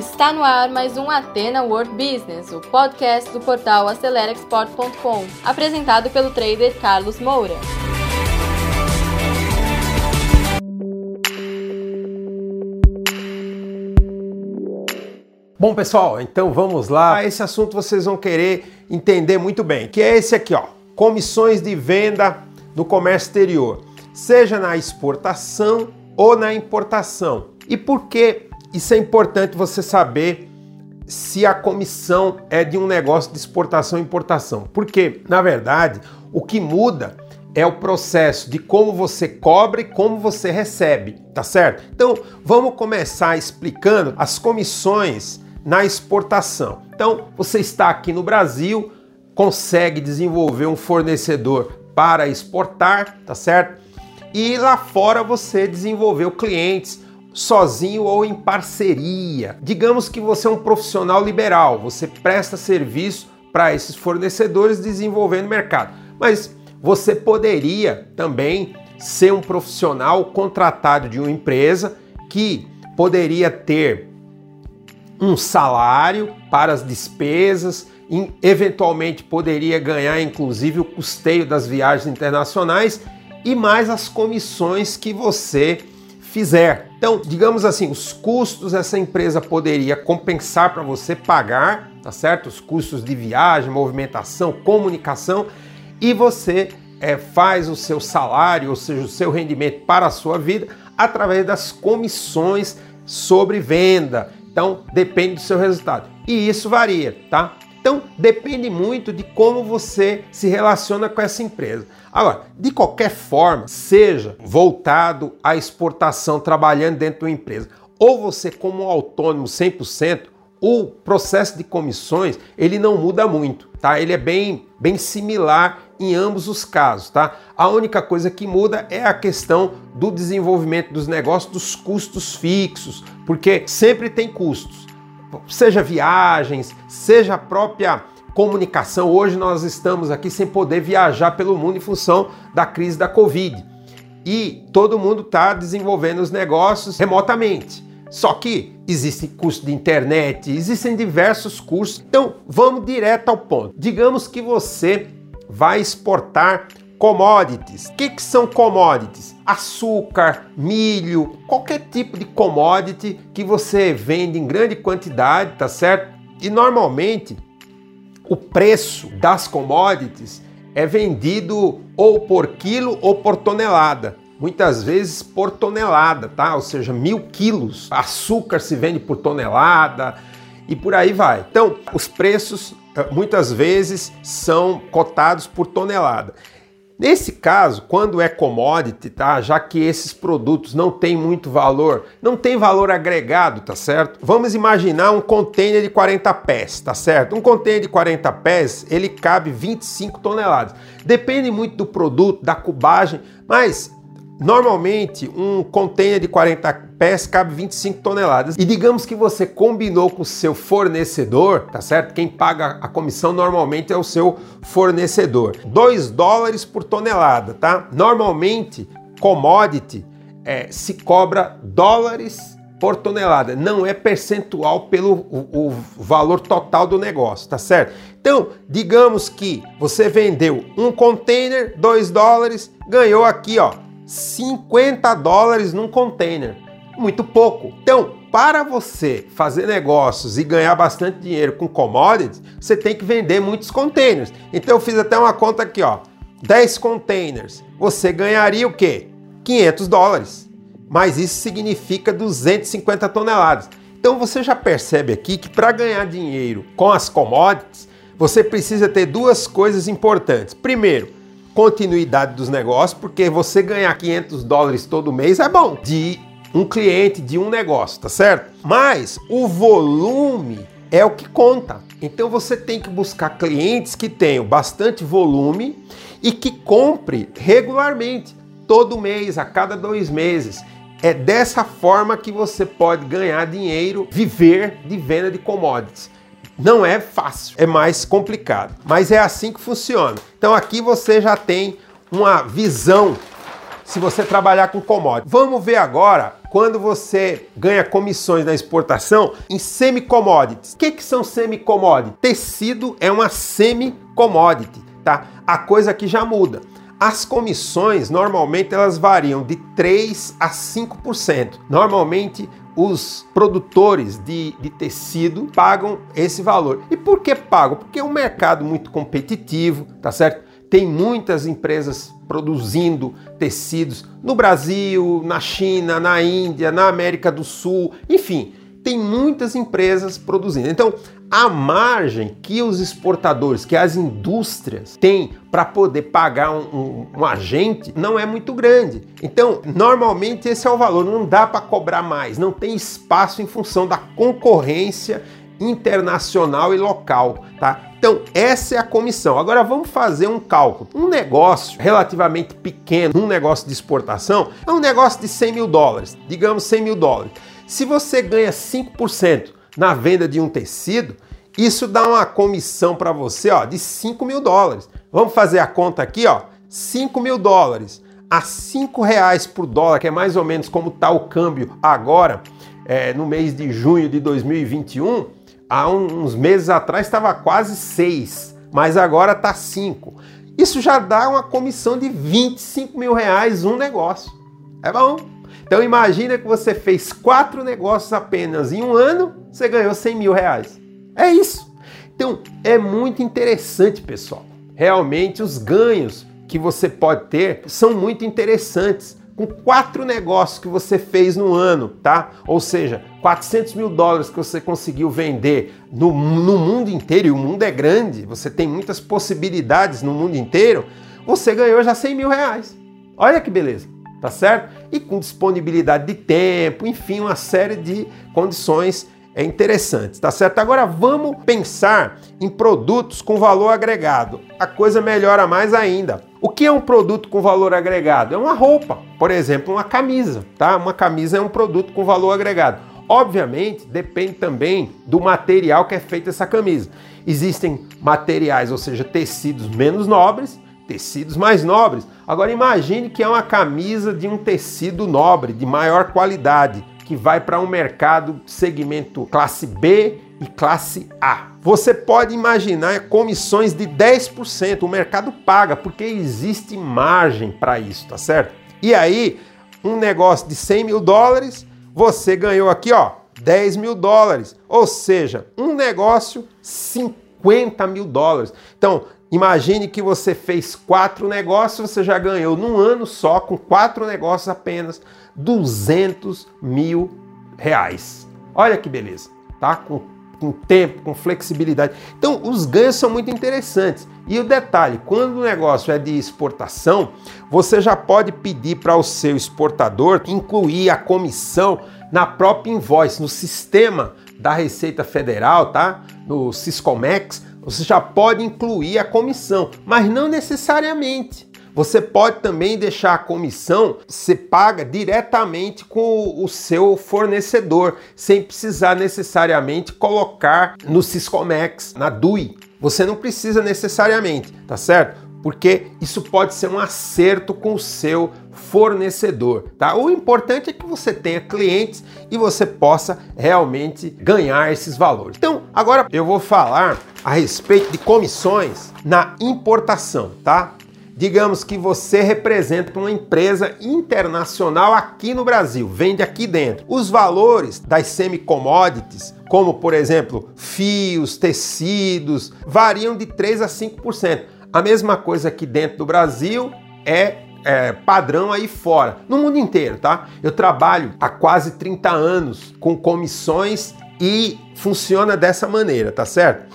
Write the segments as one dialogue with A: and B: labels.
A: Está no ar mais um Atena World Business, o podcast do portal AceleraExport.com, apresentado pelo trader Carlos Moura.
B: Bom, pessoal, então vamos lá. Esse assunto vocês vão querer entender muito bem, que é esse aqui, ó. Comissões de venda no comércio exterior, seja na exportação ou na importação. E por que isso é importante você saber se a comissão é de um negócio de exportação e importação? Porque, na verdade, o que muda é o processo de como você cobra e como você recebe, tá certo? Então, vamos começar explicando as comissões na exportação. Então, você está aqui no Brasil, consegue desenvolver um fornecedor para exportar, tá certo? E lá fora você desenvolveu clientes sozinho ou em parceria. Digamos que você é um profissional liberal, você presta serviço para esses fornecedores desenvolvendo mercado. Mas você poderia também ser um profissional contratado de uma empresa que poderia ter um salário para as despesas, eventualmente poderia ganhar inclusive o custeio das viagens internacionais e mais as comissões que você fizer. Então, digamos assim, os custos essa empresa poderia compensar para você pagar, tá certo? Os custos de viagem, movimentação, comunicação e você é, faz o seu salário, ou seja, o seu rendimento para a sua vida através das comissões sobre venda. Então, depende do seu resultado. E isso varia, tá? Então, depende muito de como você se relaciona com essa empresa. Agora, de qualquer forma, seja voltado à exportação, trabalhando dentro de uma empresa, ou você como autônomo 100%, o processo de comissões, ele não muda muito, tá? Ele é bem, bem similar em ambos os casos, tá? A única coisa que muda é a questão do desenvolvimento dos negócios, dos custos fixos, porque sempre tem custos seja viagens, seja a própria comunicação. Hoje nós estamos aqui sem poder viajar pelo mundo em função da crise da Covid. E todo mundo está desenvolvendo os negócios remotamente. Só que existe custo de internet, existem diversos custos. Então vamos direto ao ponto. Digamos que você vai exportar Commodities. O que, que são commodities? Açúcar, milho, qualquer tipo de commodity que você vende em grande quantidade, tá certo? E normalmente o preço das commodities é vendido ou por quilo ou por tonelada. Muitas vezes por tonelada, tá? Ou seja, mil quilos. Açúcar se vende por tonelada e por aí vai. Então, os preços eh, muitas vezes são cotados por tonelada. Nesse caso, quando é commodity, tá? Já que esses produtos não têm muito valor, não tem valor agregado, tá certo? Vamos imaginar um container de 40 pés, tá certo? Um container de 40 pés, ele cabe 25 toneladas. Depende muito do produto, da cubagem, mas Normalmente, um container de 40 pés cabe 25 toneladas. E digamos que você combinou com o seu fornecedor, tá certo? Quem paga a comissão normalmente é o seu fornecedor. 2 dólares por tonelada, tá? Normalmente, commodity é, se cobra dólares por tonelada, não é percentual pelo o, o valor total do negócio, tá certo? Então, digamos que você vendeu um container, 2 dólares, ganhou aqui, ó, 50 dólares num container. Muito pouco. Então, para você fazer negócios e ganhar bastante dinheiro com commodities, você tem que vender muitos containers. Então eu fiz até uma conta aqui, ó. 10 containers. Você ganharia o quê? 500 dólares. Mas isso significa 250 toneladas. Então você já percebe aqui que para ganhar dinheiro com as commodities, você precisa ter duas coisas importantes. Primeiro, continuidade dos negócios, porque você ganhar 500 dólares todo mês é bom de um cliente, de um negócio, tá certo? Mas o volume é o que conta. Então você tem que buscar clientes que tenham bastante volume e que compre regularmente, todo mês, a cada dois meses. É dessa forma que você pode ganhar dinheiro, viver de venda de commodities. Não é fácil, é mais complicado, mas é assim que funciona. Então aqui você já tem uma visão se você trabalhar com commodity. Vamos ver agora quando você ganha comissões na exportação em semi-commodities. O que, que são semi-commodities? Tecido é uma semi-commodity, tá? A coisa aqui já muda. As comissões normalmente elas variam de 3 a 5%. Normalmente os produtores de, de, tecido pagam esse valor. E por que pagam? Porque é um mercado muito competitivo, tá certo? Tem muitas empresas produzindo tecidos no Brasil, na China, na Índia, na América do Sul, enfim, tem muitas empresas produzindo. Então, a margem que os exportadores, que as indústrias têm para poder pagar um, um, um, agente não é muito grande. Então, normalmente esse é o valor, não dá para cobrar mais, não tem espaço em função da concorrência internacional e local, tá? Então, essa é a comissão. Agora vamos fazer um cálculo. Um negócio relativamente pequeno, um negócio de exportação, é um negócio de 100 mil dólares, digamos 100 mil dólares. Se você ganha 5% na venda de um tecido, isso dá uma comissão para você ó, de 5 mil dólares. Vamos fazer a conta aqui, ó. 5 mil dólares a 5 reais por dólar, que é mais ou menos como está o câmbio agora, é, no mês de junho de 2021, há uns meses atrás estava quase 6, mas agora está 5. Isso já dá uma comissão de 25 mil reais um negócio. É bom. Então imagina que você fez quatro negócios apenas em um ano, você ganhou 100 mil reais. É isso. Então é muito interessante, pessoal. Realmente os ganhos que você pode ter são muito interessantes com quatro negócios que você fez no ano, tá? Ou seja, 400 mil dólares que você conseguiu vender no, no mundo inteiro, e o mundo é grande, você tem muitas possibilidades no mundo inteiro, você ganhou já 100 mil reais. Olha que beleza, tá certo? E com disponibilidade de tempo, enfim, uma série de condições é interessante, tá certo? Agora vamos pensar em produtos com valor agregado. A coisa melhora mais ainda. O que é um produto com valor agregado? É uma roupa, por exemplo, uma camisa, tá? Uma camisa é um produto com valor agregado. Obviamente, depende também do material que é feita essa camisa. Existem materiais, ou seja, tecidos menos nobres, tecidos mais nobres. Agora imagine que é uma camisa de um tecido nobre, de maior qualidade que vai para um mercado segmento classe B e classe A. Você pode imaginar comissões de 10%, o mercado paga, porque existe margem para isso, tá certo? E aí, um negócio de 100 mil dólares, você ganhou aqui, ó, 10 mil dólares. Ou seja, um negócio, 50 mil dólares. Então, imagine que você fez quatro negócios, você já ganhou num ano só, com quatro negócios apenas, 200 mil reais. Olha que beleza, tá? Com, com tempo, com flexibilidade. Então, os ganhos são muito interessantes. E o detalhe, quando o negócio é de exportação, você já pode pedir para o seu exportador incluir a comissão na própria invoice, no sistema da Receita Federal, tá? No Siscomex, você já pode incluir a comissão, mas não necessariamente. Você pode também deixar a comissão ser paga diretamente com o seu fornecedor, sem precisar necessariamente colocar no Siscomex, na DUI. Você não precisa necessariamente, tá certo? Porque isso pode ser um acerto com o seu fornecedor, tá? O importante é que você tenha clientes e você possa realmente ganhar esses valores. Então, agora eu vou falar a respeito de comissões na importação, tá? Digamos que você representa uma empresa internacional aqui no Brasil, vende aqui dentro. Os valores das semi-commodities, como por exemplo fios, tecidos, variam de 3 a 5%. A mesma coisa aqui dentro do Brasil é é, padrão aí fora, no mundo inteiro, tá? Eu trabalho há quase 30 anos com comissões e funciona dessa maneira, tá certo?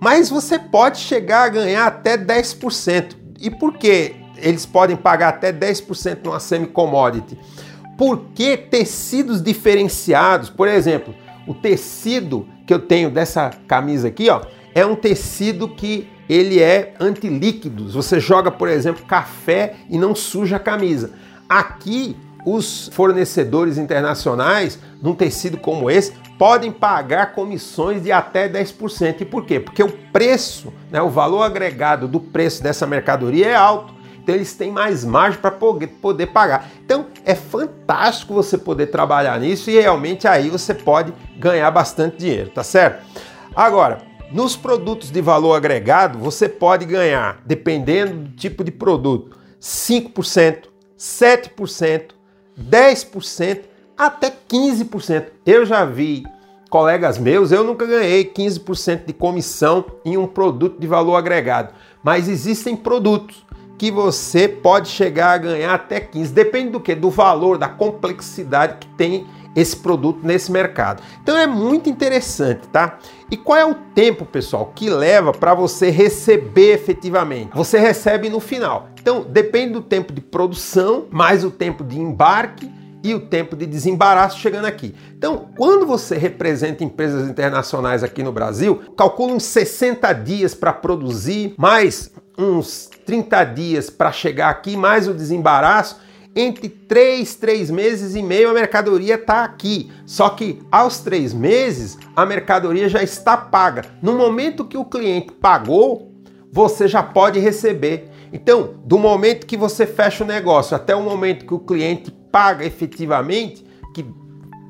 B: Mas você pode chegar a ganhar até 10%. E por que eles podem pagar até 10% numa semi-commodity? Porque tecidos diferenciados, por exemplo, o tecido que eu tenho dessa camisa aqui, ó, é um tecido que ele é antilíquidos. Você joga, por exemplo, café e não suja a camisa. Aqui, os fornecedores internacionais, num tecido como esse, podem pagar comissões de até 10%. E por quê? Porque o preço, né, o valor agregado do preço dessa mercadoria é alto. Então eles têm mais margem para poder pagar. Então é fantástico você poder trabalhar nisso e realmente aí você pode ganhar bastante dinheiro, tá certo? Agora, nos produtos de valor agregado, você pode ganhar, dependendo do tipo de produto, 5%, 7%, 10%, até 15%. Eu já vi colegas meus, eu nunca ganhei 15% de comissão em um produto de valor agregado, mas existem produtos que você pode chegar a ganhar até 15, depende do que? Do valor, da complexidade que tem esse produto nesse mercado. Então é muito interessante, tá? E qual é o tempo, pessoal, que leva para você receber efetivamente? Você recebe no final. Então depende do tempo de produção, mais o tempo de embarque e o tempo de desembaraço chegando aqui. Então, quando você representa empresas internacionais aqui no Brasil, calcula uns 60 dias para produzir, mais uns 30 dias para chegar aqui, mais o desembaraço entre três, três meses e meio a mercadoria está aqui. Só que aos três meses a mercadoria já está paga. No momento que o cliente pagou, você já pode receber. Então, do momento que você fecha o negócio até o momento que o cliente paga efetivamente, que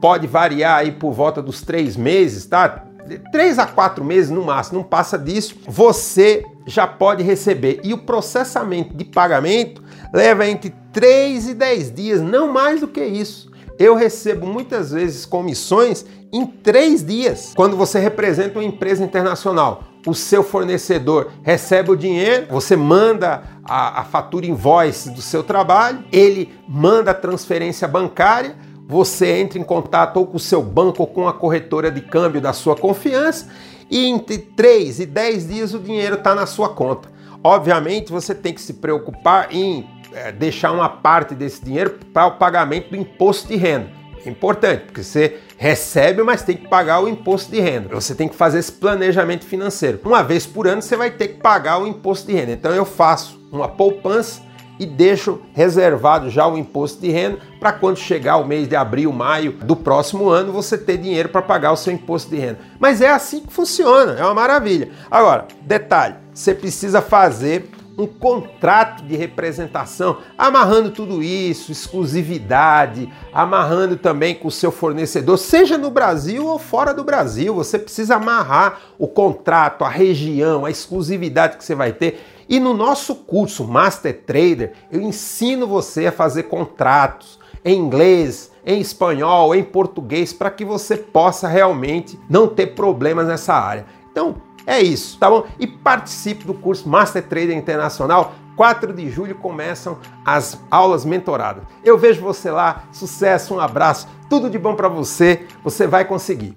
B: pode variar aí por volta dos três meses, tá? Três a quatro meses no máximo, não passa disso, você já pode receber. E o processamento de pagamento leva entre 3 e 10 dias, não mais do que isso. Eu recebo muitas vezes comissões em três dias. Quando você representa uma empresa internacional, o seu fornecedor recebe o dinheiro, você manda a, a fatura invoice do seu trabalho, ele manda a transferência bancária, você entra em contato ou com o seu banco ou com a corretora de câmbio da sua confiança e entre 3 e 10 dias o dinheiro está na sua conta. Obviamente você tem que se preocupar em é, deixar uma parte desse dinheiro para o pagamento do imposto de renda. É importante, porque você recebe, mas tem que pagar o imposto de renda. Você tem que fazer esse planejamento financeiro. Uma vez por ano você vai ter que pagar o imposto de renda. Então eu faço uma poupança e deixo reservado já o imposto de renda para quando chegar o mês de abril, maio do próximo ano, você ter dinheiro para pagar o seu imposto de renda. Mas é assim que funciona, é uma maravilha. Agora, detalhe, você precisa fazer um contrato de representação, amarrando tudo isso, exclusividade, amarrando também com o seu fornecedor, seja no Brasil ou fora do Brasil. Você precisa amarrar o contrato, a região, a exclusividade que você vai ter. E no nosso curso Master Trader, eu ensino você a fazer contratos em inglês, em espanhol, em português, para que você possa realmente não ter problemas nessa área. Então, é isso, tá bom? E participe do curso Master Trader Internacional. 4 de julho começam as aulas mentoradas. Eu vejo você lá. Sucesso, um abraço, tudo de bom para você. Você vai conseguir.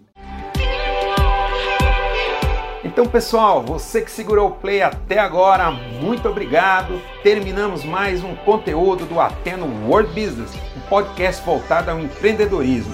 B: Então, pessoal, você que segurou o play até agora, muito obrigado. Terminamos mais um conteúdo do Ateno World Business, um podcast voltado ao empreendedorismo.